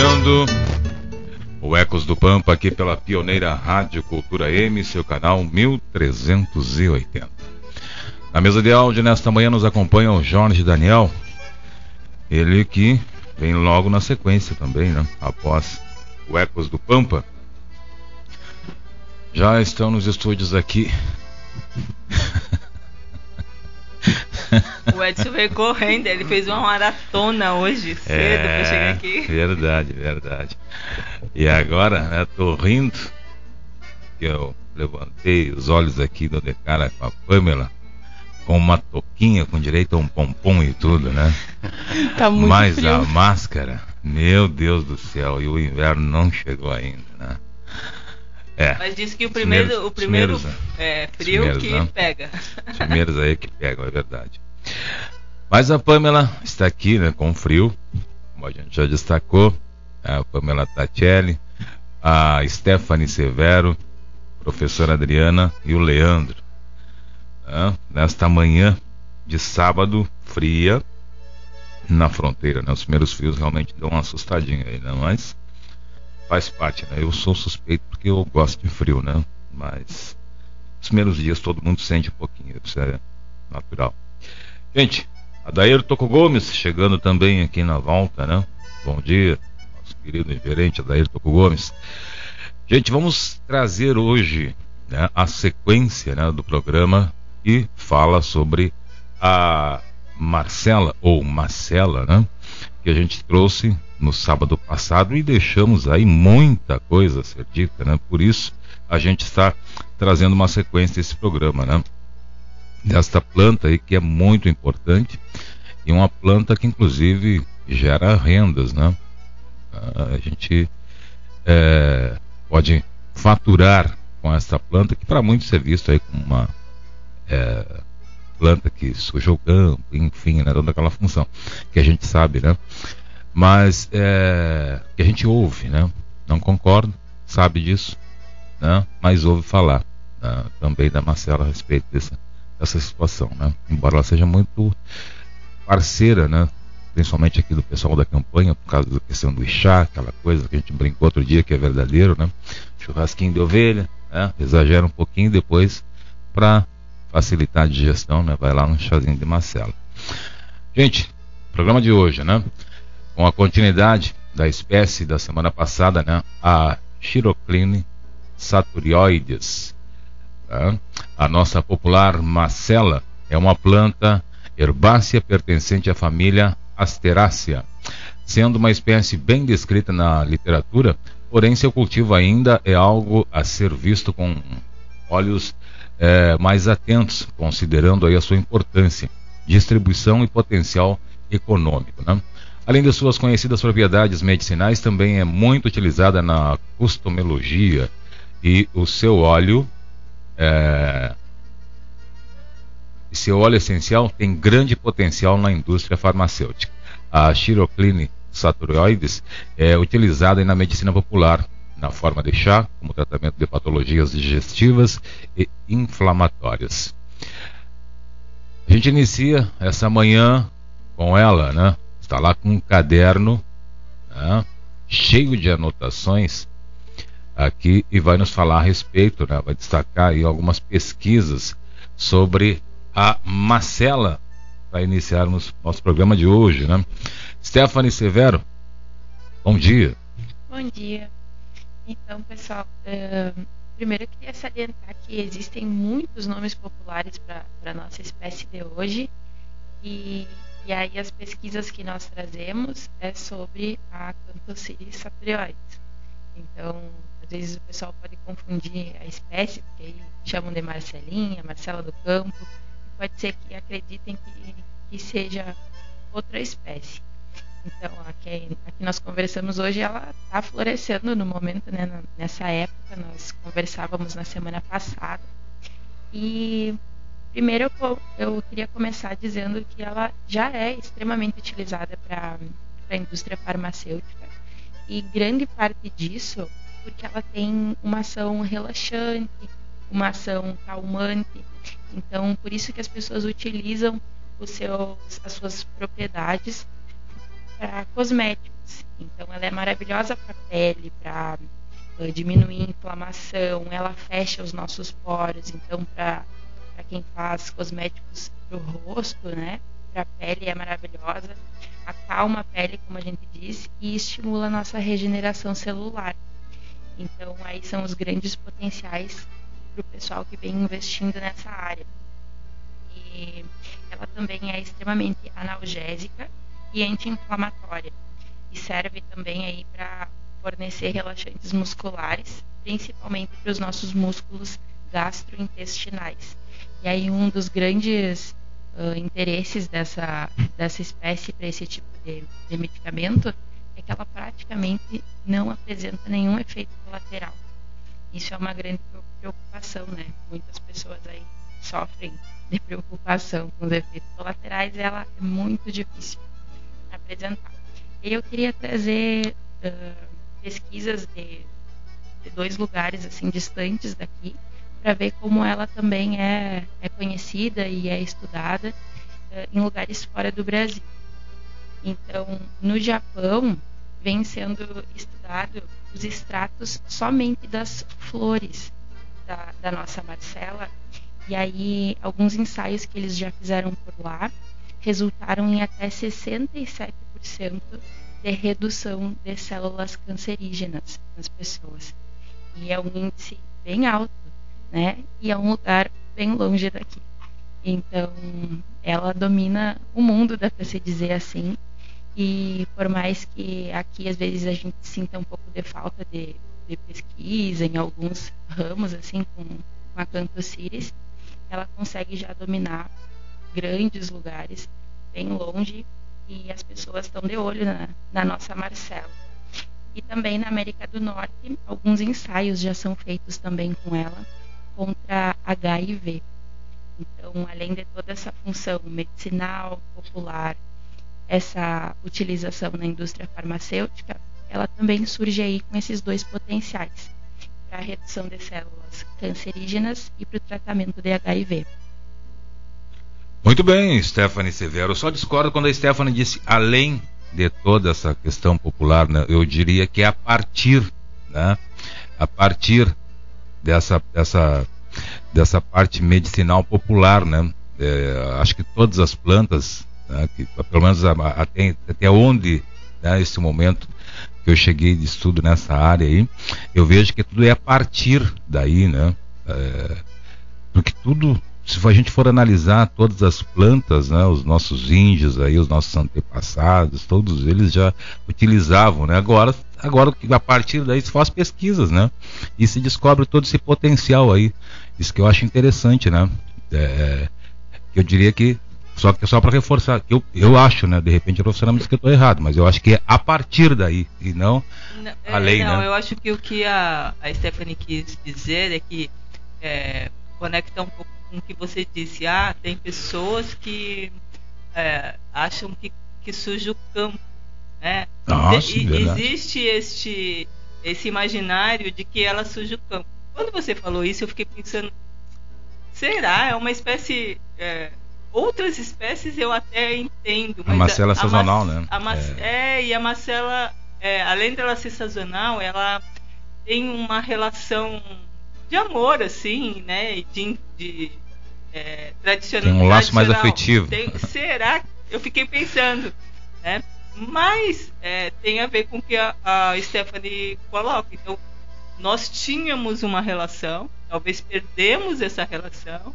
Iniciando o Ecos do Pampa aqui pela pioneira Rádio Cultura M, seu canal 1380. Na mesa de áudio nesta manhã nos acompanha o Jorge Daniel, ele que vem logo na sequência também, né? Após o Ecos do Pampa. Já estão nos estúdios aqui O Edson veio correndo, ele fez uma maratona hoje cedo é, pra chegar aqui. Verdade, verdade. E agora, né, tô rindo, que eu levantei os olhos aqui do de cara com a Pamela, com uma toquinha com direito a um pompom e tudo, né? Tá muito Mas frio. a máscara, meu Deus do céu, e o inverno não chegou ainda, né? É. Mas disse que o primeiro, o primeiro é, frio que né? pega. Os primeiros aí que pegam, é verdade. Mas a Pamela está aqui, né, com frio, como a gente já destacou. A Pamela Tatielli, a Stephanie Severo, professora Adriana e o Leandro. Né, nesta manhã de sábado, fria, na fronteira, né? Os primeiros frios realmente dão uma assustadinha aí, né? Mas faz parte, né? Eu sou suspeito porque eu gosto de frio, né? Mas os primeiros dias todo mundo sente um pouquinho, isso é natural. Gente, Adair Toco Gomes chegando também aqui na volta, né? Bom dia, nosso querido gerente Adair Toco Gomes. Gente, vamos trazer hoje né, a sequência né, do programa que fala sobre a Marcela, ou Marcela, né? Que a gente trouxe no sábado passado e deixamos aí muita coisa a ser dita, né? Por isso a gente está trazendo uma sequência desse programa, né? Desta planta aí que é muito importante e uma planta que inclusive gera rendas, né? A gente é, pode faturar com essa planta que para muitos é visto aí como uma é, planta que suja o campo, enfim, né, toda aquela função que a gente sabe, né? Mas é, que a gente ouve, né? Não concordo, sabe disso, né? Mas ouve falar né? também da Marcela a respeito dessa, dessa situação, né? Embora ela seja muito parceira, né? Principalmente aqui do pessoal da campanha, por causa da questão do chá, aquela coisa que a gente brincou outro dia que é verdadeiro, né? Churrasquinho de ovelha, né? exagera um pouquinho depois para facilitar a digestão, né? vai lá no chazinho de Marcela. Gente, programa de hoje, né? Com a continuidade da espécie da semana passada, né? A Chirocline saturioides. Tá? A nossa popular macela é uma planta herbácea pertencente à família Asterácea, sendo uma espécie bem descrita na literatura, porém seu cultivo ainda é algo a ser visto com olhos é, mais atentos, considerando aí a sua importância, distribuição e potencial econômico. Né? Além de suas conhecidas propriedades medicinais, também é muito utilizada na costomologia e o seu óleo é, seu óleo essencial tem grande potencial na indústria farmacêutica. A Chirocline saturoides é utilizada na medicina popular na forma de chá, como tratamento de patologias digestivas e inflamatórias. A gente inicia essa manhã com ela, né? Está lá com um caderno né? cheio de anotações aqui e vai nos falar a respeito, né? vai destacar aí algumas pesquisas sobre a macela para iniciarmos nosso programa de hoje, né? Stephanie Severo, bom dia. Bom dia. Então, pessoal, uh, primeiro eu queria salientar que existem muitos nomes populares para a nossa espécie de hoje e, e aí as pesquisas que nós trazemos é sobre a Cantociris saprioides. Então, às vezes o pessoal pode confundir a espécie, porque aí chamam de Marcelinha, Marcela do Campo, pode ser que acreditem que, que seja outra espécie. Então, a que, a que nós conversamos hoje, ela está florescendo no momento, né, nessa época. Nós conversávamos na semana passada. E primeiro eu, eu queria começar dizendo que ela já é extremamente utilizada para a indústria farmacêutica. E grande parte disso porque ela tem uma ação relaxante, uma ação calmante. Então, por isso que as pessoas utilizam os seus, as suas propriedades para cosméticos. Então, ela é maravilhosa para a pele, para uh, diminuir a inflamação, ela fecha os nossos poros. Então, para quem faz cosméticos para o rosto, né, para a pele é maravilhosa, acalma a pele, como a gente diz, e estimula a nossa regeneração celular. Então, aí são os grandes potenciais para o pessoal que vem investindo nessa área. E ela também é extremamente analgésica e anti-inflamatória e serve também aí para fornecer relaxantes musculares, principalmente para os nossos músculos gastrointestinais. E aí um dos grandes uh, interesses dessa, dessa espécie para esse tipo de, de medicamento é que ela praticamente não apresenta nenhum efeito colateral. Isso é uma grande preocupação, né? Muitas pessoas aí sofrem de preocupação com os efeitos colaterais, ela é muito difícil apresentar. E eu queria trazer uh, pesquisas de, de, dois lugares assim distantes daqui para ver como ela também é, é conhecida e é estudada uh, em lugares fora do Brasil. Então, no Japão, vem sendo estudado os extratos somente das flores da, da nossa Marcela. E aí, alguns ensaios que eles já fizeram por lá resultaram em até 67% de redução de células cancerígenas nas pessoas. E é um índice bem alto, né? E é um lugar bem longe daqui. Então, ela domina o mundo, dá para se dizer assim, e por mais que aqui às vezes a gente sinta um pouco de falta de, de pesquisa em alguns ramos, assim, com, com a Cantociris, ela consegue já dominar grandes lugares, bem longe, e as pessoas estão de olho na, na nossa Marcela. E também na América do Norte, alguns ensaios já são feitos também com ela contra HIV. Então, além de toda essa função medicinal, popular, essa utilização na indústria farmacêutica, ela também surge aí com esses dois potenciais para a redução de células cancerígenas e para o tratamento de HIV. Muito bem, Stephanie Severo. Eu só discordo quando a Stephanie disse além de toda essa questão popular, né, eu diria que é a partir, né, a partir dessa, dessa, dessa parte medicinal popular, né? É, acho que todas as plantas, né, que, pelo menos até, até onde, né, esse momento que eu cheguei de estudo nessa área aí, eu vejo que tudo é a partir daí, né? É, porque tudo se a gente for analisar todas as plantas, né, os nossos índios aí, os nossos antepassados, todos eles já utilizavam, né? Agora, agora a partir daí se faz pesquisas, né? E se descobre todo esse potencial aí. Isso que eu acho interessante, né? É, eu diria que só que só para reforçar, eu, eu acho, né? De repente a professora me diz que eu estou errado, mas eu acho que é a partir daí e não, não a lei, é, não, né? eu acho que o que a, a Stephanie quis dizer é que é, conecta um pouco com o que você disse. Ah, tem pessoas que é, acham que, que suja o campo. Né? Nossa, e, existe este, esse imaginário de que ela suja o campo. Quando você falou isso, eu fiquei pensando: será? É uma espécie. É, outras espécies eu até entendo. a macela a, sazonal, a, né? A é. é. e a macela, é, além dela ser sazonal, ela tem uma relação de amor, assim, né? De, de é, tradicional. Tem um laço mais afetivo. Tem, será? Eu fiquei pensando, né? Mas é, tem a ver com o que a, a Stephanie coloca. Então, nós tínhamos uma relação, talvez perdemos essa relação,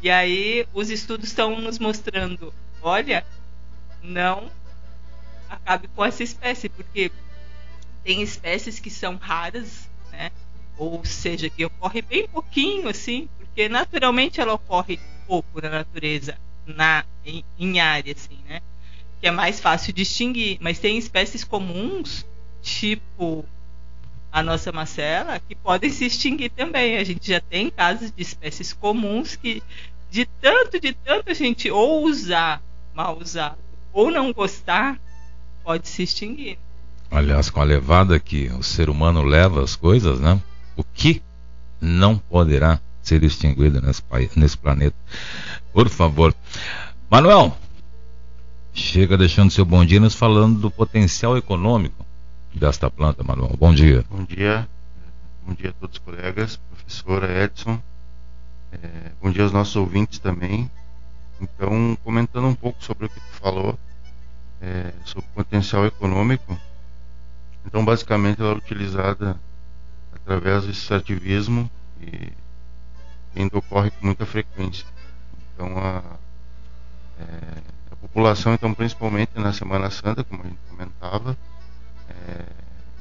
e aí os estudos estão nos mostrando, olha, não acabe com essa espécie, porque tem espécies que são raras, né? ou seja, que ocorre bem pouquinho, assim, porque naturalmente ela ocorre pouco na natureza, na, em, em área, assim, né? Que é mais fácil distinguir. Mas tem espécies comuns, tipo a nossa macela, que podem se extinguir também. A gente já tem casos de espécies comuns que, de tanto, de tanto a gente ou usar mal usado ou não gostar, pode se extinguir. Aliás, com a levada que o ser humano leva as coisas, né? o que não poderá ser extinguido nesse, nesse planeta. Por favor. Manuel, chega deixando seu bom dia nos falando do potencial econômico desta planta, Manuel. Bom dia. Bom dia. Bom dia a todos os colegas, professora Edson. É, bom dia aos nossos ouvintes também. Então, comentando um pouco sobre o que tu falou, é, sobre o potencial econômico. Então, basicamente, ela é utilizada através do extrativismo e ainda ocorre com muita frequência. Então a, é, a população, então principalmente na Semana Santa, como a gente comentava, é,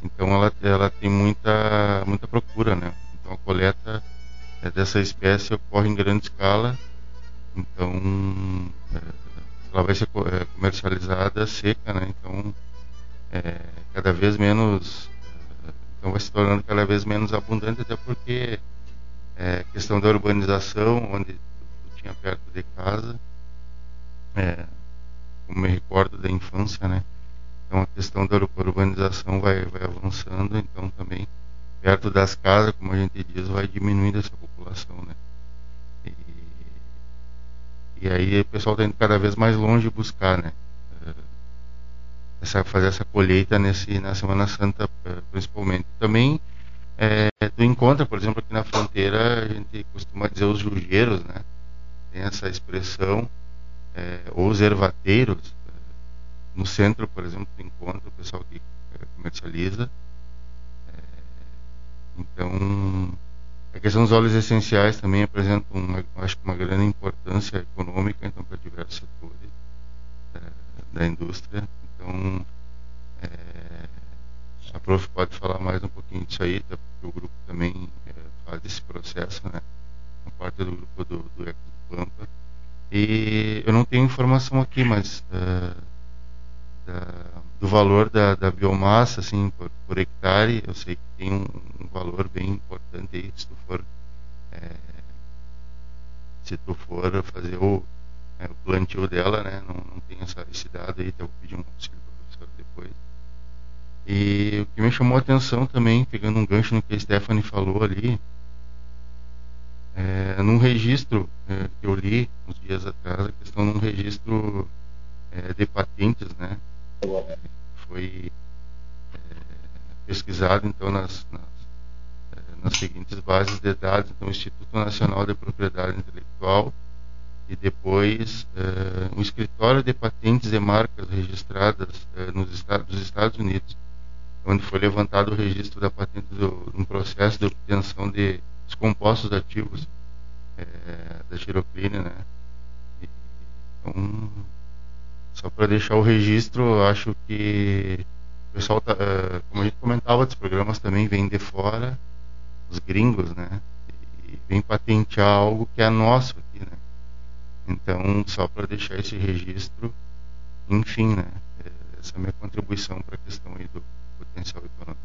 então ela, ela tem muita muita procura, né? Então a coleta é, dessa espécie ocorre em grande escala, então é, ela vai ser é, comercializada seca, né? Então é, cada vez menos então vai se tornando cada vez menos abundante, até porque é, questão da urbanização, onde tinha perto de casa, é, como me recordo da infância, né? Então a questão da urbanização vai, vai avançando, então também perto das casas, como a gente diz, vai diminuindo essa população, né? E, e aí o pessoal está indo cada vez mais longe buscar, né? essa, fazer essa colheita nesse, na Semana Santa, eh, principalmente. Também é, tu encontra, por exemplo, aqui na fronteira, a gente costuma dizer os jugeiros, né? Tem essa expressão, é, os ervateiros. No centro, por exemplo, tu encontra o pessoal que comercializa. É, então, a questão dos óleos essenciais também apresenta, uma, acho que uma grande importância econômica então, para diversos setores da indústria. Então, é, a prof pode falar mais um pouquinho disso aí, porque o grupo também é, faz esse processo, né? A parte do grupo do, do Eco do Pampa. E eu não tenho informação aqui, mas é, da, do valor da, da, biomassa, assim, por, por, hectare, eu sei que tem um, um valor bem importante aí, se tu for, é, se tu for fazer o é, o plantio dela, né? Não, não tem essa, esse dado aí, então eu vou pedir um auxílio para o professor depois. E o que me chamou a atenção também, pegando um gancho no que a Stephanie falou ali, é, num registro é, que eu li uns dias atrás, a questão de um registro é, de patentes, né? É, foi é, pesquisado então nas, nas, é, nas seguintes bases de dados, então, Instituto Nacional de Propriedade Intelectual e depois uh, um escritório de patentes e marcas registradas nos Estados, dos Estados Unidos, onde foi levantado o registro da patente do, um processo de obtenção de dos compostos ativos é, da giroclina, né? Então, só para deixar o registro, acho que o pessoal, tá, uh, como a gente comentava, os programas também vêm de fora, os gringos, né? E vem patentear algo que é nosso aqui, né? Então, só para deixar esse registro, enfim, né? Essa é a minha contribuição para a questão aí do potencial econômico.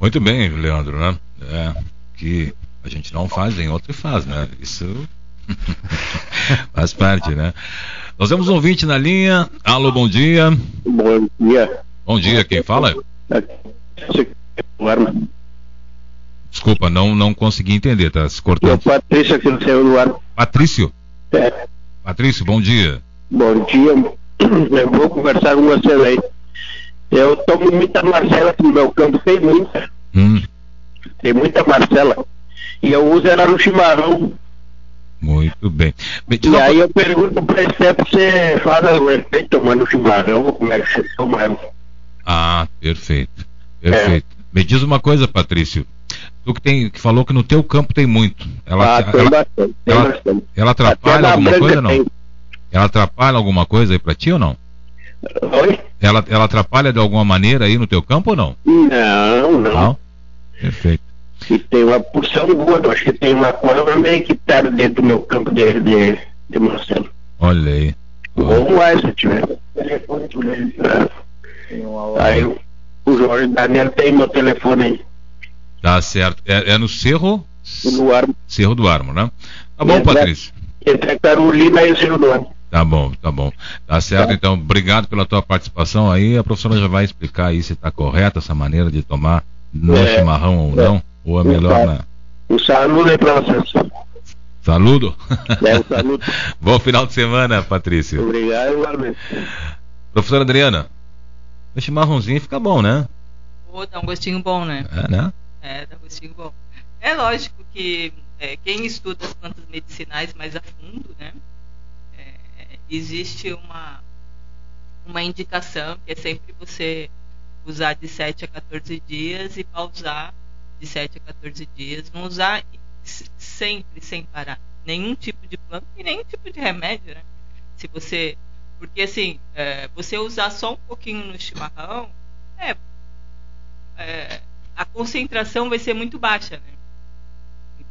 Muito bem, Leandro, né? É, que a gente não faz, em outro faz, né? Isso faz parte, né? Nós temos um ouvinte na linha. Alô, bom dia. Bom dia. Bom dia, quem fala? Desculpa, não, não consegui entender, tá se cortando. É o Patrício aqui no Senhor do Ar. Patrício? É. Patrício, bom dia. Bom dia. Eu vou conversar com você aí. Eu tomo muita Marcela aqui no meu campo, tem muita. Hum. Tem muita Marcela. E eu uso ela no chimarrão. Muito bem. e aí eu pergunto para você, você faz o efeito tomando chimarrão, como é que você toma ela? Ah, perfeito. Perfeito. É. Me diz uma coisa, Patrício. Tu que, tem, que falou que no teu campo tem muito. Ela, ah, tem ela, bastante, tem ela, bastante. ela atrapalha alguma coisa ou não? Ela atrapalha alguma coisa aí para ti ou não? Oi? Ela, ela atrapalha de alguma maneira aí no teu campo ou não? Não, não. não? Perfeito. E tem uma porção boa, acho que tem uma cobra meio que tá dentro do meu campo de, de, de Marcelo. Olha aí. Ou mais se tiver. É. Aí o Jorge Daniel tem meu telefone aí. Tá certo. É, é no Cerro? Do Armo. Cerro do Armo, né? Tá bom, Patrício? Entre Carolina e o Cerro do Armo. Tá bom, tá bom. Tá certo, tá. então, obrigado pela tua participação aí. A professora já vai explicar aí se está correta essa maneira de tomar no é, chimarrão ou é. não. Ou é melhor na. Um saludo aí para vocês. Saludo? É, um saludo. Bom final de semana, Patrício. Obrigado, igualmente. Professora Adriana, o chimarrãozinho fica bom, né? Pô, dá um gostinho bom, né? É, né? É, dá um gostinho bom. É lógico que é, quem estuda as plantas medicinais mais a fundo, né? Existe uma, uma indicação que é sempre você usar de 7 a 14 dias e pausar de 7 a 14 dias. Não usar sempre, sem parar, nenhum tipo de planta e nenhum tipo de remédio, né? Se você. Porque assim, é, você usar só um pouquinho no chimarrão, é, é, a concentração vai ser muito baixa, né?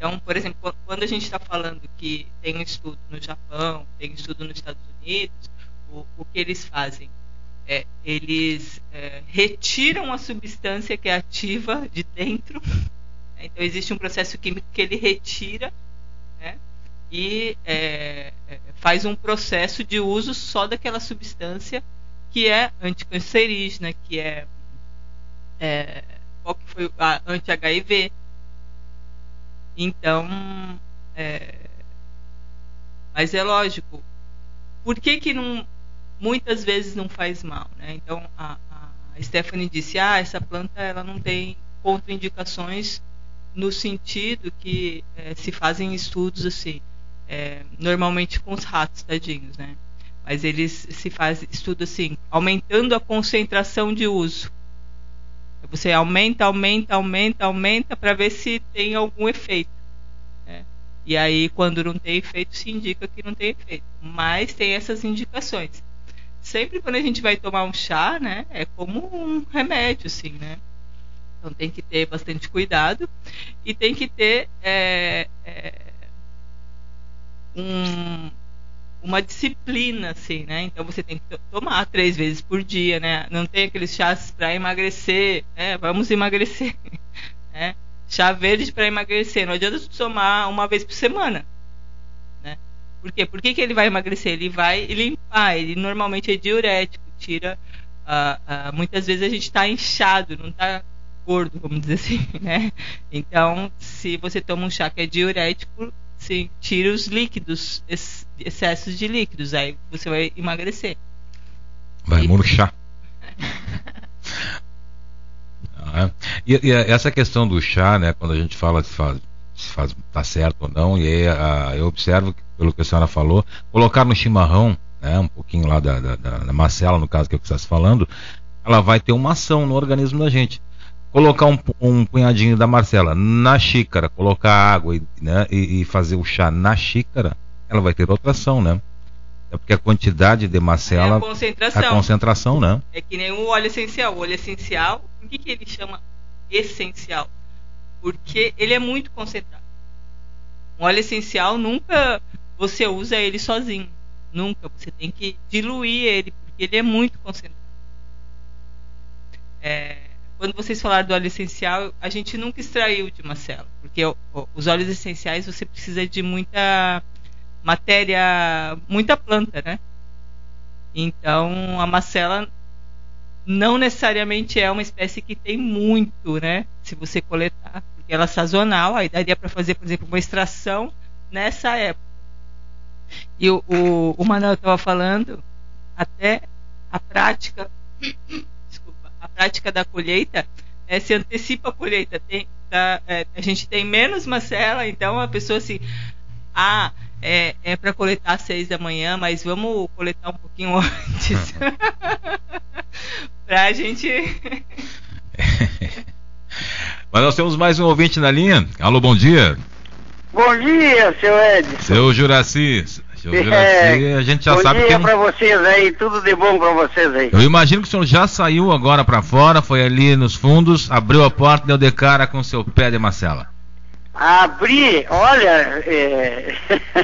Então, por exemplo, quando a gente está falando que tem um estudo no Japão, tem um estudo nos Estados Unidos, o, o que eles fazem? é, eles é, retiram a substância que é ativa de dentro. Então existe um processo químico que ele retira né, e é, é, faz um processo de uso só daquela substância que é anticancerígena, que é, é qual que foi a anti-HIV. Então, é, mas é lógico, por que que não muitas vezes não faz mal. Né? Então a, a Stephanie disse: ah, essa planta ela não tem contraindicações no sentido que é, se fazem estudos assim, é, normalmente com os ratos, tadinhos, né? Mas eles se faz estudo assim, aumentando a concentração de uso. Você aumenta, aumenta, aumenta, aumenta para ver se tem algum efeito. Né? E aí, quando não tem efeito, se indica que não tem efeito. Mas tem essas indicações sempre quando a gente vai tomar um chá, né, é como um remédio, assim, né? Então tem que ter bastante cuidado e tem que ter é, é, um, uma disciplina, assim, né? Então você tem que tomar três vezes por dia, né? Não tem aqueles chás para emagrecer, né? Vamos emagrecer, né? Chá verde para emagrecer. Não adianta tomar uma vez por semana. Por quê? Por que, que ele vai emagrecer? Ele vai limpar, ele normalmente é diurético, tira. Uh, uh, muitas vezes a gente está inchado, não está gordo, vamos dizer assim, né? Então, se você toma um chá que é diurético, sim, tira os líquidos, excessos de líquidos, aí você vai emagrecer. Vai e... murchar. Né? E, e, essa questão do chá, né, quando a gente fala se faz, se faz tá certo ou não, e aí, a, eu observo, pelo que a senhora falou, colocar no chimarrão, né, um pouquinho lá da, da, da macela, no caso que é que você está falando, ela vai ter uma ação no organismo da gente. Colocar um, um punhadinho da Marcela na xícara, colocar água e, né, e, e fazer o chá na xícara, ela vai ter outra ação, né? É porque a quantidade de macela. É a concentração. A concentração, né? É que nem o óleo essencial. O óleo essencial, por que, que ele chama essencial? Porque ele é muito concentrado. Um óleo essencial nunca você usa ele sozinho. Nunca. Você tem que diluir ele, porque ele é muito concentrado. É, quando vocês falaram do óleo essencial, a gente nunca extraiu de macela. Porque os óleos essenciais você precisa de muita matéria, muita planta, né? Então a macela não necessariamente é uma espécie que tem muito, né? Se você coletar, porque ela é sazonal, aí daria para fazer, por exemplo, uma extração nessa época. E o, o, o Manuel estava falando, até a prática, a prática da colheita é, se antecipa a colheita. Tem, tá, é, a gente tem menos macela, então a pessoa assim, ah, é, é para coletar às seis da manhã, mas vamos coletar um pouquinho antes. pra gente. mas nós temos mais um ouvinte na linha. Alô, bom dia. Bom dia, seu Edson. Seu Juraci. Seu é, Juraci, a gente já bom sabe dia que. pra vocês aí, tudo de bom pra vocês aí. Eu imagino que o senhor já saiu agora para fora, foi ali nos fundos, abriu a porta e deu de cara com seu pé de Marcela. Abrir, olha, é...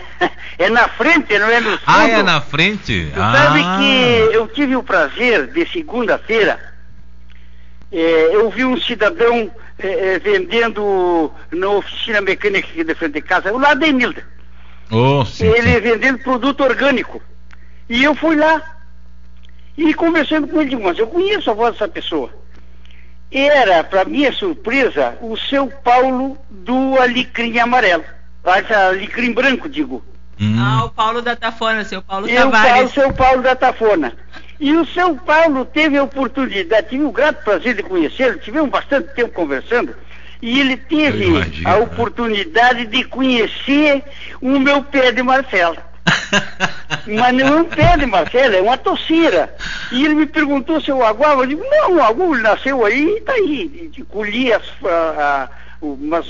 é na frente, não é no fundo. Ah, é na frente? Tu ah. sabe que eu tive o prazer de segunda-feira, é, eu vi um cidadão é, é vendendo na oficina mecânica aqui de frente de casa, o lado da Enilda. Oh, sim, ele sim. vendendo produto orgânico. E eu fui lá e conversando com ele, mas eu conheço a voz dessa pessoa era, para minha surpresa, o seu Paulo do Alecrim Amarelo. Alecrim Branco, digo. Hum. Ah, o Paulo da Tafona, seu Paulo Eu, Tavares. O seu Paulo da Tafona. E o seu Paulo teve a oportunidade, tive o grato prazer de conhecê-lo, tivemos bastante tempo conversando, e ele teve a né? oportunidade de conhecer o meu pé de Marcelo. Mas não é um pé de Marcelo, é uma toceira. E ele me perguntou se eu aguava. Eu digo, não, o aguo nasceu aí e está aí. E colhi as, a, a, umas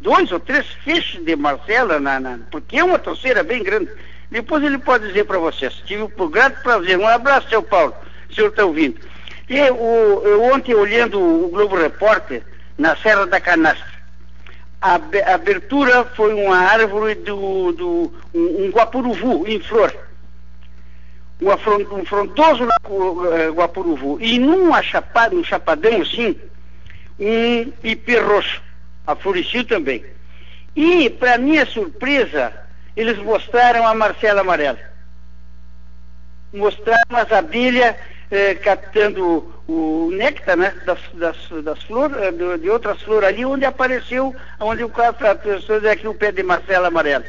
dois ou três feixes de Marcela, na, na, porque é uma toceira bem grande. Depois ele pode dizer para vocês. Tive o grato prazer. Um abraço, seu Paulo, o senhor está ouvindo. E o, eu ontem, olhando o Globo Repórter, na Serra da Canastra, a abertura foi uma árvore do, do um, um guapuruvu em flor. Um, um frondoso uh, guapuruvu. E num chapado, um chapadão assim, um ipê roxo. Afloresceu também. E, para minha surpresa, eles mostraram a Marcela Amarela. Mostraram as abelhas eh, captando o néctar né, das, das, das flores, eh, de, outras flores ali, onde apareceu, onde o cara pessoas aqui o pé de Marcela Amarela.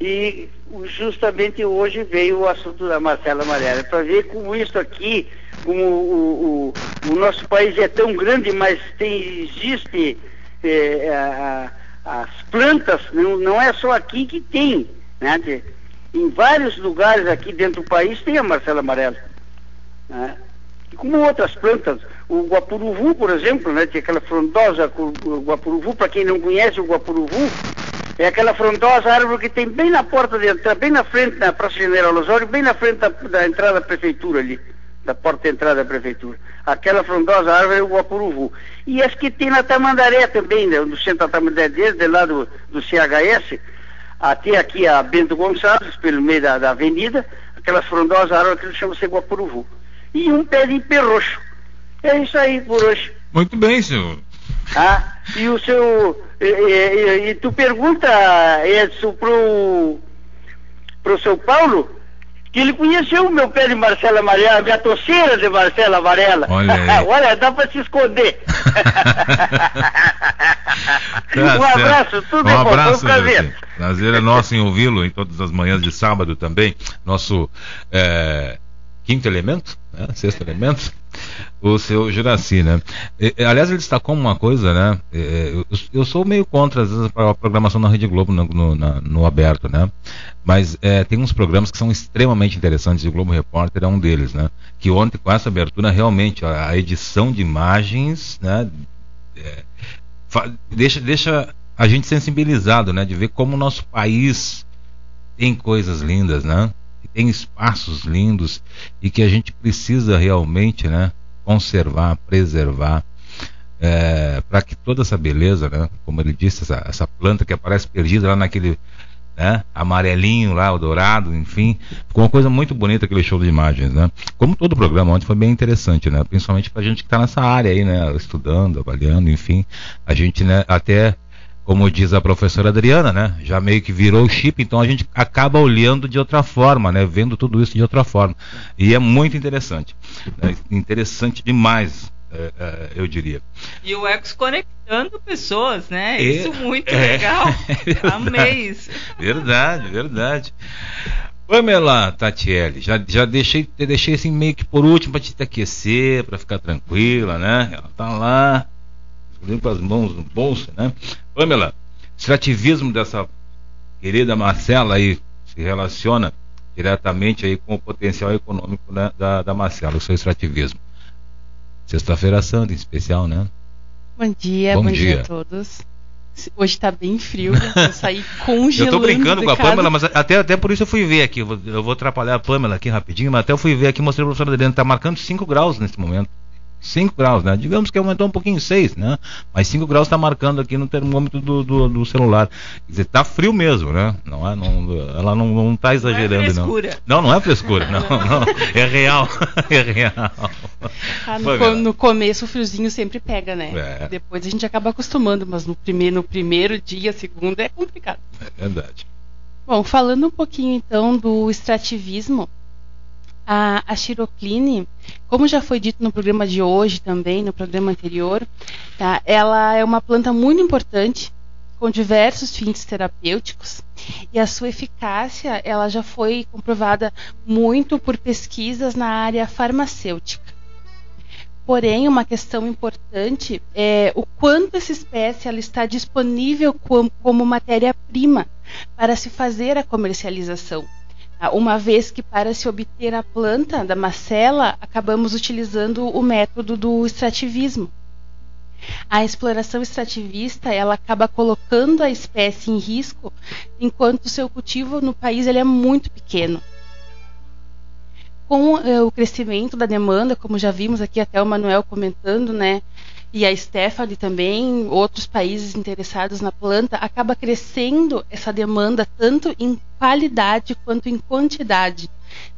E justamente hoje veio o assunto da Marcela Amarela, para ver como isso aqui, como o, o, o, nosso país é tão grande, mas tem, existe eh, a, as plantas, não, não é só aqui que tem, né? De, em vários lugares aqui dentro do país tem a Marcela Amarela. Né? E como outras plantas, o guapuruvu, por exemplo, né, tem aquela frondosa guapuruvu, para quem não conhece o guapuruvu, é aquela frondosa árvore que tem bem na porta de entrada, bem na frente, na Praça General Osório, bem na frente da, da entrada da prefeitura ali, da porta de entrada da prefeitura. Aquela frondosa árvore é o guapuruvu. E as que tem na Tamandaré também, né, no centro da Tamandaré, desde lá do, do CHS, até aqui a Bento Gonçalves, pelo meio da, da avenida, aquelas frondosas árvores que eles chamam de guapuruvu e um pé de perroxo. É isso aí por hoje. Muito bem, senhor. Ah, e o seu. E, e, e tu pergunta, Edson, pro, pro seu Paulo, que ele conheceu o meu pé de Marcela Amarela, a minha toceira de Marcela Amarela. Olha, Olha dá para se esconder. tá um abraço, tudo um bom, abraço, foi um prazer. Prazer é nosso em ouvi-lo em todas as manhãs de sábado também. Nosso. É quinto elemento, né? sexto elemento. o seu Juraci, né? E, aliás, ele destacou uma coisa, né? Eu, eu, sou meio contra às vezes, a programação na Rede Globo no, no, no aberto, né? Mas é, tem uns programas que são extremamente interessantes e o Globo Repórter é um deles, né? Que ontem, com essa abertura, realmente a, a edição de imagens, né? É, deixa, deixa a gente sensibilizado, né? De ver como o nosso país tem coisas lindas, né? Tem espaços lindos e que a gente precisa realmente, né? Conservar, preservar, é, para que toda essa beleza, né? Como ele disse, essa, essa planta que aparece perdida lá naquele né? Amarelinho lá, o dourado, enfim. Ficou uma coisa muito bonita aquele show de imagens, né? Como todo o programa ontem foi bem interessante, né? Principalmente pra gente que está nessa área aí, né? Estudando, avaliando, enfim. A gente, né, até como diz a professora Adriana, né? Já meio que virou o chip, então a gente acaba olhando de outra forma, né? Vendo tudo isso de outra forma. E é muito interessante. Né? Interessante demais é, é, eu diria. E o Ecos conectando pessoas, né? É, isso muito é, legal. É Amei isso. Verdade, verdade. Pamela Tatiele, já, já deixei, deixei assim meio que por último para te aquecer, para ficar tranquila, né? Ela tá lá, com as mãos no bolso, né? Pamela, extrativismo dessa querida Marcela aí se relaciona diretamente aí com o potencial econômico né, da, da Marcela, o seu extrativismo. Sexta-feira Santa, em especial, né? Bom dia, bom, bom dia. dia. a todos. Hoje está bem frio, né? eu saí congelando. Eu tô brincando com a Pamela, mas até, até por isso eu fui ver aqui. Eu vou, eu vou atrapalhar a Pamela aqui rapidinho, mas até eu fui ver aqui, mostrei para o professor Adriano, está marcando 5 graus nesse momento. 5 graus, né? Digamos que aumentou um pouquinho 6, né? Mas 5 graus está marcando aqui no termômetro do, do, do, celular. Quer dizer, tá frio mesmo, né? Não é, não, ela não, não tá exagerando, não. É não. não, não é frescura, não, não. É real. É real. Ah, no, no, começo o friozinho sempre pega, né? É. Depois a gente acaba acostumando, mas no primeiro, no primeiro dia, segundo, é complicado. É verdade. Bom, falando um pouquinho então do extrativismo, a, a Chirocline, como já foi dito no programa de hoje também, no programa anterior, tá, ela é uma planta muito importante com diversos fins terapêuticos e a sua eficácia ela já foi comprovada muito por pesquisas na área farmacêutica. Porém, uma questão importante é o quanto essa espécie ela está disponível como, como matéria-prima para se fazer a comercialização. Ah, uma vez que para se obter a planta da macela, acabamos utilizando o método do extrativismo. A exploração extrativista ela acaba colocando a espécie em risco, enquanto seu cultivo no país ele é muito pequeno. Com eh, o crescimento da demanda, como já vimos aqui até o Manuel comentando, né, e a Stephanie também, outros países interessados na planta, acaba crescendo essa demanda tanto em qualidade quanto em quantidade,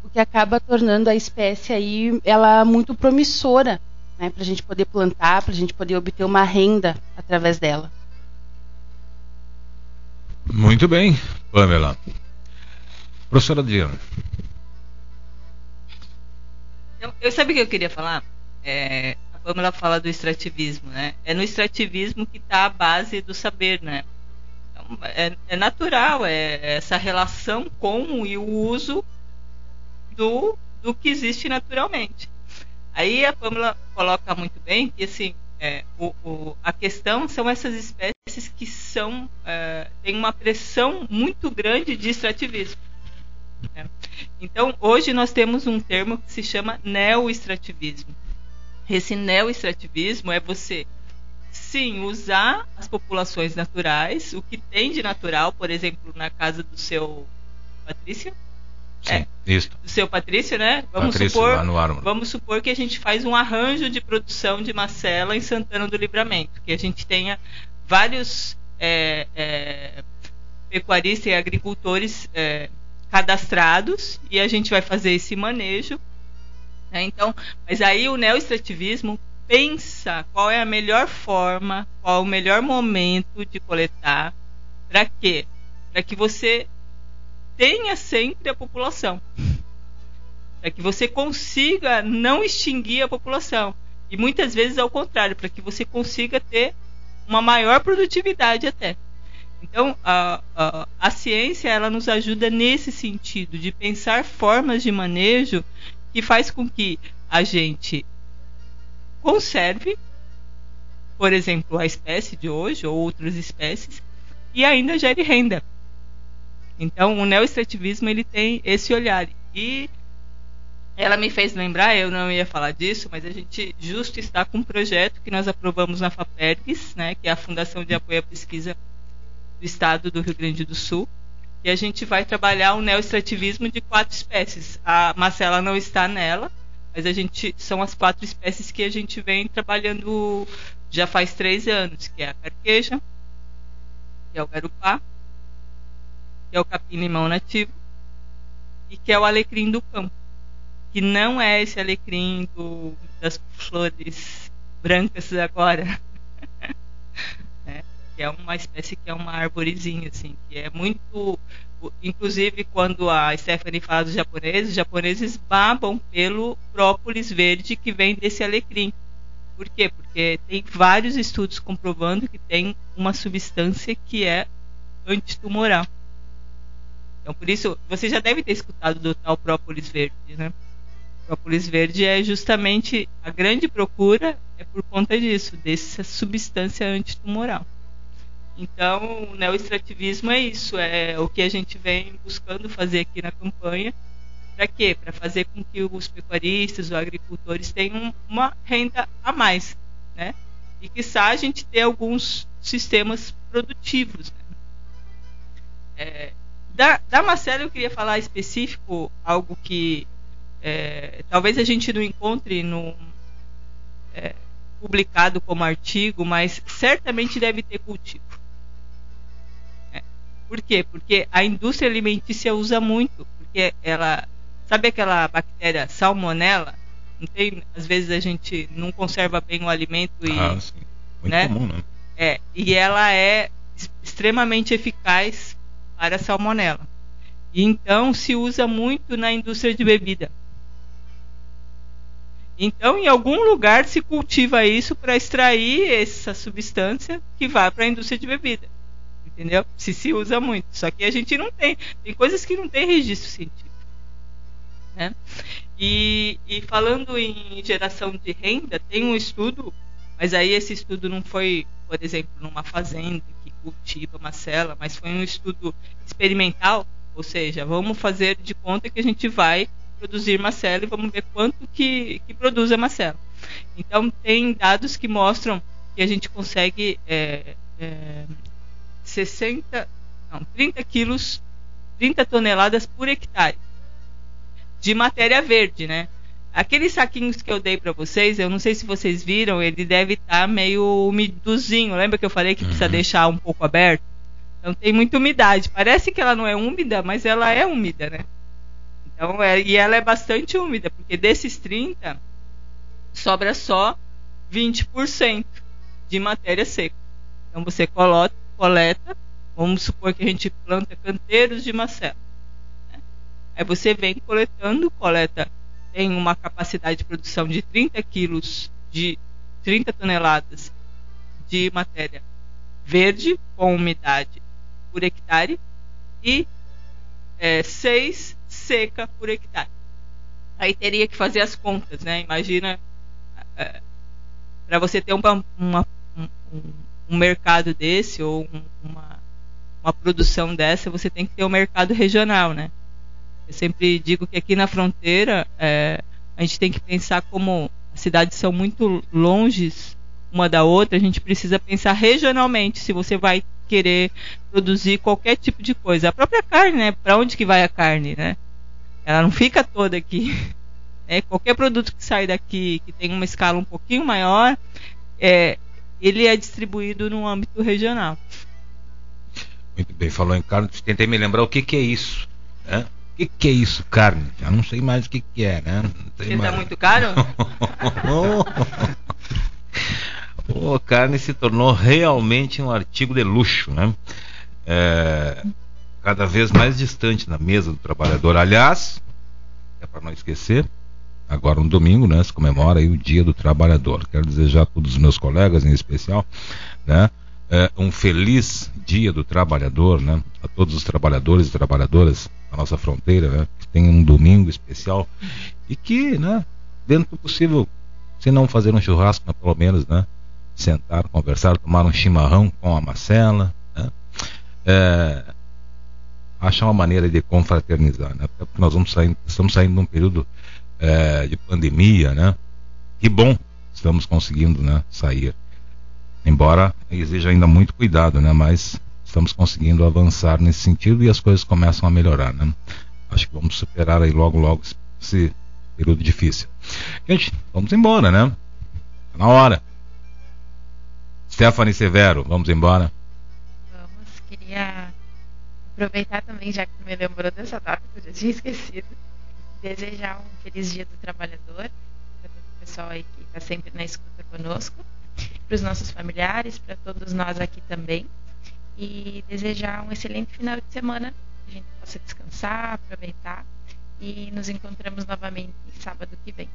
o que acaba tornando a espécie aí ela muito promissora, né, para a gente poder plantar, para a gente poder obter uma renda através dela. Muito bem, Pamela. Professora Adriana. Eu, eu sabia que eu queria falar. É, Pamela fala do extrativismo, né? É no extrativismo que está a base do saber, né? Então, é, é, natural é essa relação com e o uso do, do que existe naturalmente. Aí a Pamela coloca muito bem que assim é, o, o, a questão são essas espécies que são é, têm uma pressão muito grande de extrativismo. Né? Então hoje nós temos um termo que se chama neo-extrativismo esse neo-extrativismo é você, sim, usar as populações naturais, o que tem de natural, por exemplo, na casa do seu Patrícia. Sim, é, isso. Do seu Patrício, né? Vamos Patrício, supor, vamos supor que a gente faz um arranjo de produção de macela em Santana do Livramento, que a gente tenha vários é, é, pecuaristas e agricultores é, cadastrados e a gente vai fazer esse manejo né? Então, mas aí o neoextrativismo pensa qual é a melhor forma, qual é o melhor momento de coletar, para quê? Para que você tenha sempre a população. Para que você consiga não extinguir a população. E muitas vezes ao contrário, para que você consiga ter uma maior produtividade até. Então, a, a, a ciência ela nos ajuda nesse sentido, de pensar formas de manejo que faz com que a gente conserve, por exemplo, a espécie de hoje ou outras espécies e ainda gere renda. Então, o neoextrativismo ele tem esse olhar e ela me fez lembrar, eu não ia falar disso, mas a gente justo está com um projeto que nós aprovamos na FAPERGS, né, que é a Fundação de Apoio à Pesquisa do Estado do Rio Grande do Sul, e a gente vai trabalhar o neoextrativismo de quatro espécies. A Marcela não está nela, mas a gente são as quatro espécies que a gente vem trabalhando já faz três anos, que é a carqueja, que é o garupá, que é o capim-limão nativo e que é o alecrim do campo que não é esse alecrim do, das flores brancas agora. que é uma espécie que é uma arvorezinha, assim, que é muito. Inclusive, quando a Stephanie fala dos japoneses, os japoneses babam pelo própolis verde que vem desse alecrim. Por quê? Porque tem vários estudos comprovando que tem uma substância que é antitumoral. Então, por isso, você já deve ter escutado do tal própolis verde, né? própolis verde é justamente a grande procura é por conta disso, dessa substância antitumoral. Então, o neoextrativismo é isso, é o que a gente vem buscando fazer aqui na campanha. Para quê? Para fazer com que os pecuaristas, os agricultores tenham uma renda a mais, né? E que a gente ter alguns sistemas produtivos. Né? É, da, da Marcela eu queria falar específico algo que é, talvez a gente não encontre no, é, publicado como artigo, mas certamente deve ter cultivo. Por quê? Porque a indústria alimentícia usa muito, porque ela sabe aquela bactéria salmonela? Não tem, às vezes a gente não conserva bem o alimento e ah, sim. Muito né? comum, né? É, e ela é extremamente eficaz para a salmonela. E então se usa muito na indústria de bebida. Então, em algum lugar se cultiva isso para extrair essa substância que vai para a indústria de bebida. Entendeu? Se se usa muito. Só que a gente não tem. Tem coisas que não tem registro científico. Né? E, e falando em geração de renda, tem um estudo, mas aí esse estudo não foi, por exemplo, numa fazenda que cultiva macela, mas foi um estudo experimental. Ou seja, vamos fazer de conta que a gente vai produzir macela e vamos ver quanto que, que produz a macela. Então, tem dados que mostram que a gente consegue é, é, 60, não, 30 quilos, 30 toneladas por hectare de matéria verde, né? Aqueles saquinhos que eu dei para vocês, eu não sei se vocês viram, ele deve estar tá meio umidozinho. Lembra que eu falei que uhum. precisa deixar um pouco aberto? Então tem muita umidade. Parece que ela não é úmida, mas ela é úmida, né? Então, é, e ela é bastante úmida, porque desses 30 sobra só 20% de matéria seca. Então você coleta, coleta, vamos supor que a gente planta canteiros de macela. Né? Aí você vem coletando, coleta, tem uma capacidade de produção de 30 quilos de 30 toneladas de matéria verde com umidade por hectare e é, 6 seca por hectare. Aí teria que fazer as contas, né? Imagina é, para você ter uma, uma, um, um, mercado desse ou um, uma, uma produção dessa, você tem que ter um mercado regional, né? Eu sempre digo que aqui na fronteira é, a gente tem que pensar como as cidades são muito longes uma da outra, a gente precisa pensar regionalmente se você vai querer produzir qualquer tipo de coisa. A própria carne, né? Para onde que vai a carne, né? Ela não fica toda aqui. É, qualquer produto que sai daqui, que tem uma escala um pouquinho maior, é, ele é distribuído no âmbito regional. Muito bem, falou em carne, tentei me lembrar o que, que é isso. Né? O que, que é isso, carne? Já não sei mais o que, que é, né? Você está muito caro? oh, carne se tornou realmente um artigo de luxo, né? É, cada vez mais distante na mesa do trabalhador. Aliás, é para não esquecer, agora um domingo, né, se comemora aí o Dia do Trabalhador. Quero desejar a todos os meus colegas, em especial, né, é, um feliz Dia do Trabalhador, né, a todos os trabalhadores e trabalhadoras da nossa fronteira, né, que tenham um domingo especial e que, né, dentro do possível, se não fazer um churrasco, mas pelo menos, né? Sentar, conversar, tomar um chimarrão com a Marcela, né? É, achar uma maneira de confraternizar, né? Porque nós vamos sair, estamos saindo de um período é, de pandemia, né? Que bom estamos conseguindo, né? Sair, embora exija ainda muito cuidado, né? Mas estamos conseguindo avançar nesse sentido e as coisas começam a melhorar, né? Acho que vamos superar aí logo, logo esse período difícil. Gente, vamos embora, né? Tá na hora. Stephanie Severo, vamos embora. Vamos, queria aproveitar também, já que me lembrou dessa data que eu já tinha esquecido, desejar um feliz dia do trabalhador para todo o pessoal aí que está sempre na escuta conosco, para os nossos familiares, para todos nós aqui também, e desejar um excelente final de semana, que a gente possa descansar, aproveitar e nos encontramos novamente sábado que vem.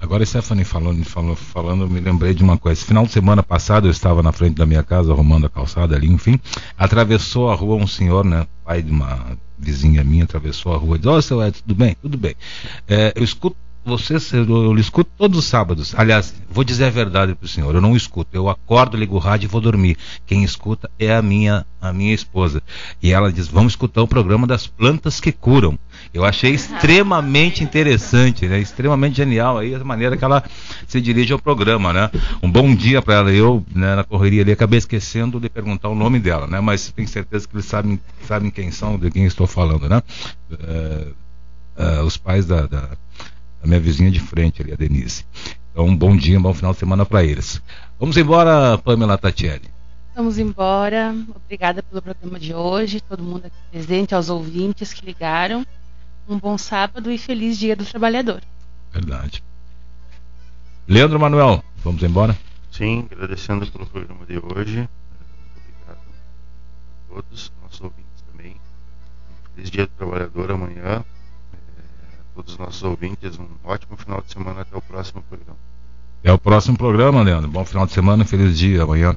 Agora, Stephanie falando, falando, falando, me lembrei de uma coisa. Final de semana passado, eu estava na frente da minha casa, arrumando a calçada ali, enfim. Atravessou a rua um senhor, né? Pai de uma vizinha minha, atravessou a rua e disse: Ó, oh, seu Edson, tudo bem? Tudo bem. É, eu escuto você, eu, eu escuto todos os sábados. Aliás, vou dizer a verdade para o senhor, eu não escuto. Eu acordo, ligo o rádio e vou dormir. Quem escuta é a minha, a minha esposa. E ela diz: vamos escutar o programa das plantas que curam. Eu achei extremamente interessante, né? extremamente genial aí a maneira que ela se dirige ao programa, né? Um bom dia para ela. Eu, né, na correria ali, acabei esquecendo de perguntar o nome dela, né? Mas tenho certeza que eles sabem, sabem quem são, de quem estou falando, né? Uh, uh, os pais da, da a minha vizinha de frente ali, a Denise. Então, um bom dia, um bom final de semana para eles. Vamos embora, Pamela Tatiele. Vamos embora. Obrigada pelo programa de hoje, todo mundo aqui presente, aos ouvintes que ligaram. Um bom sábado e feliz Dia do Trabalhador. Verdade. Leandro Manuel, vamos embora? Sim, agradecendo pelo programa de hoje. Muito obrigado a todos, nossos ouvintes também. Um feliz Dia do Trabalhador amanhã todos os nossos ouvintes um ótimo final de semana até o próximo programa. É o próximo programa, Leandro. Bom final de semana, feliz dia amanhã.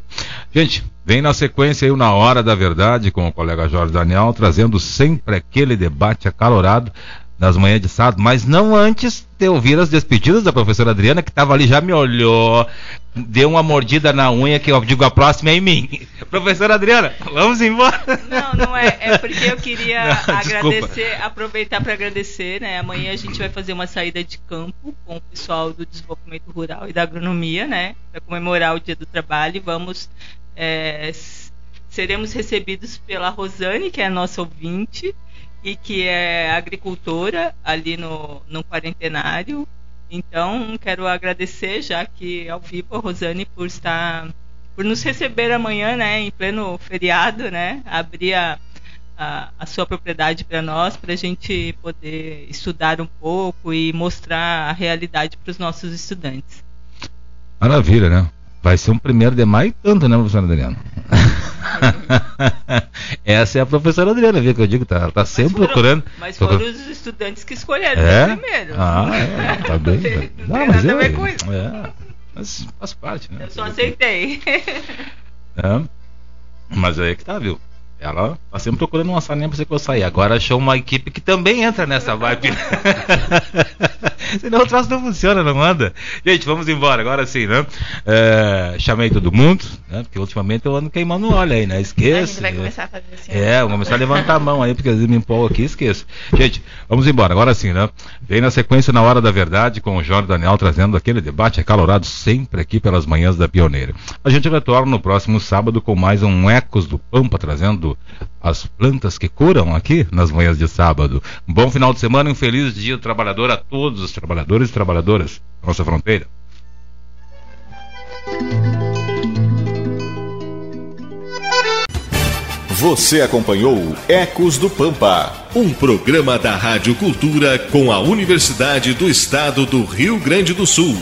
Gente, vem na sequência aí Na Hora da Verdade com o colega Jorge Daniel, trazendo sempre aquele debate acalorado nas manhãs de sábado, mas não antes de ouvir as despedidas da professora Adriana, que estava ali, já me olhou, deu uma mordida na unha, que eu digo a próxima é em mim. Professora Adriana, vamos embora. Não, não é. É porque eu queria não, agradecer, aproveitar para agradecer, né? Amanhã a gente vai fazer uma saída de campo com o pessoal do desenvolvimento rural e da agronomia, né? Para comemorar o Dia do Trabalho. Vamos. É, seremos recebidos pela Rosane, que é a nossa ouvinte e que é agricultora ali no, no quarentenário. Então, quero agradecer, já que ao vivo, a Rosane, por estar, por nos receber amanhã, né, em pleno feriado, né, abrir a, a, a sua propriedade para nós, para a gente poder estudar um pouco e mostrar a realidade para os nossos estudantes. Maravilha, né? Vai ser um primeiro de maio tanto, né, professora Adriana? Essa é a professora Adriana, viu que eu digo, tá, tá sempre foram, procurando. Mas foram os estudantes que escolheram é? primeiro. Ah, é, tá bem. Não, não mas nada é, com isso. É, mas faz parte, né? Eu só aceitei. É, mas aí é que tá, viu? Ela tá sempre procurando uma salinha pra você que eu sair. Agora achou uma equipe que também entra nessa vibe. Senão o troço não funciona, não anda. Gente, vamos embora, agora sim, né? É, chamei todo mundo, né? Porque ultimamente eu ando queimando óleo aí, né? Esqueça. A gente vai começar a fazer assim. É, vamos começar a levantar a mão aí, porque às vezes me empolgo aqui e esqueço. Gente, vamos embora, agora sim, né? Vem na sequência na hora da verdade com o Jorge Daniel trazendo aquele debate acalorado sempre aqui pelas manhãs da Pioneira. A gente retorna no próximo sábado com mais um Ecos do Pampa, trazendo as plantas que curam aqui nas manhãs de sábado. Um bom final de semana e um feliz dia do trabalhador a todos os trabalhadores e trabalhadoras da nossa fronteira. Você acompanhou Ecos do Pampa, um programa da Rádio Cultura com a Universidade do Estado do Rio Grande do Sul.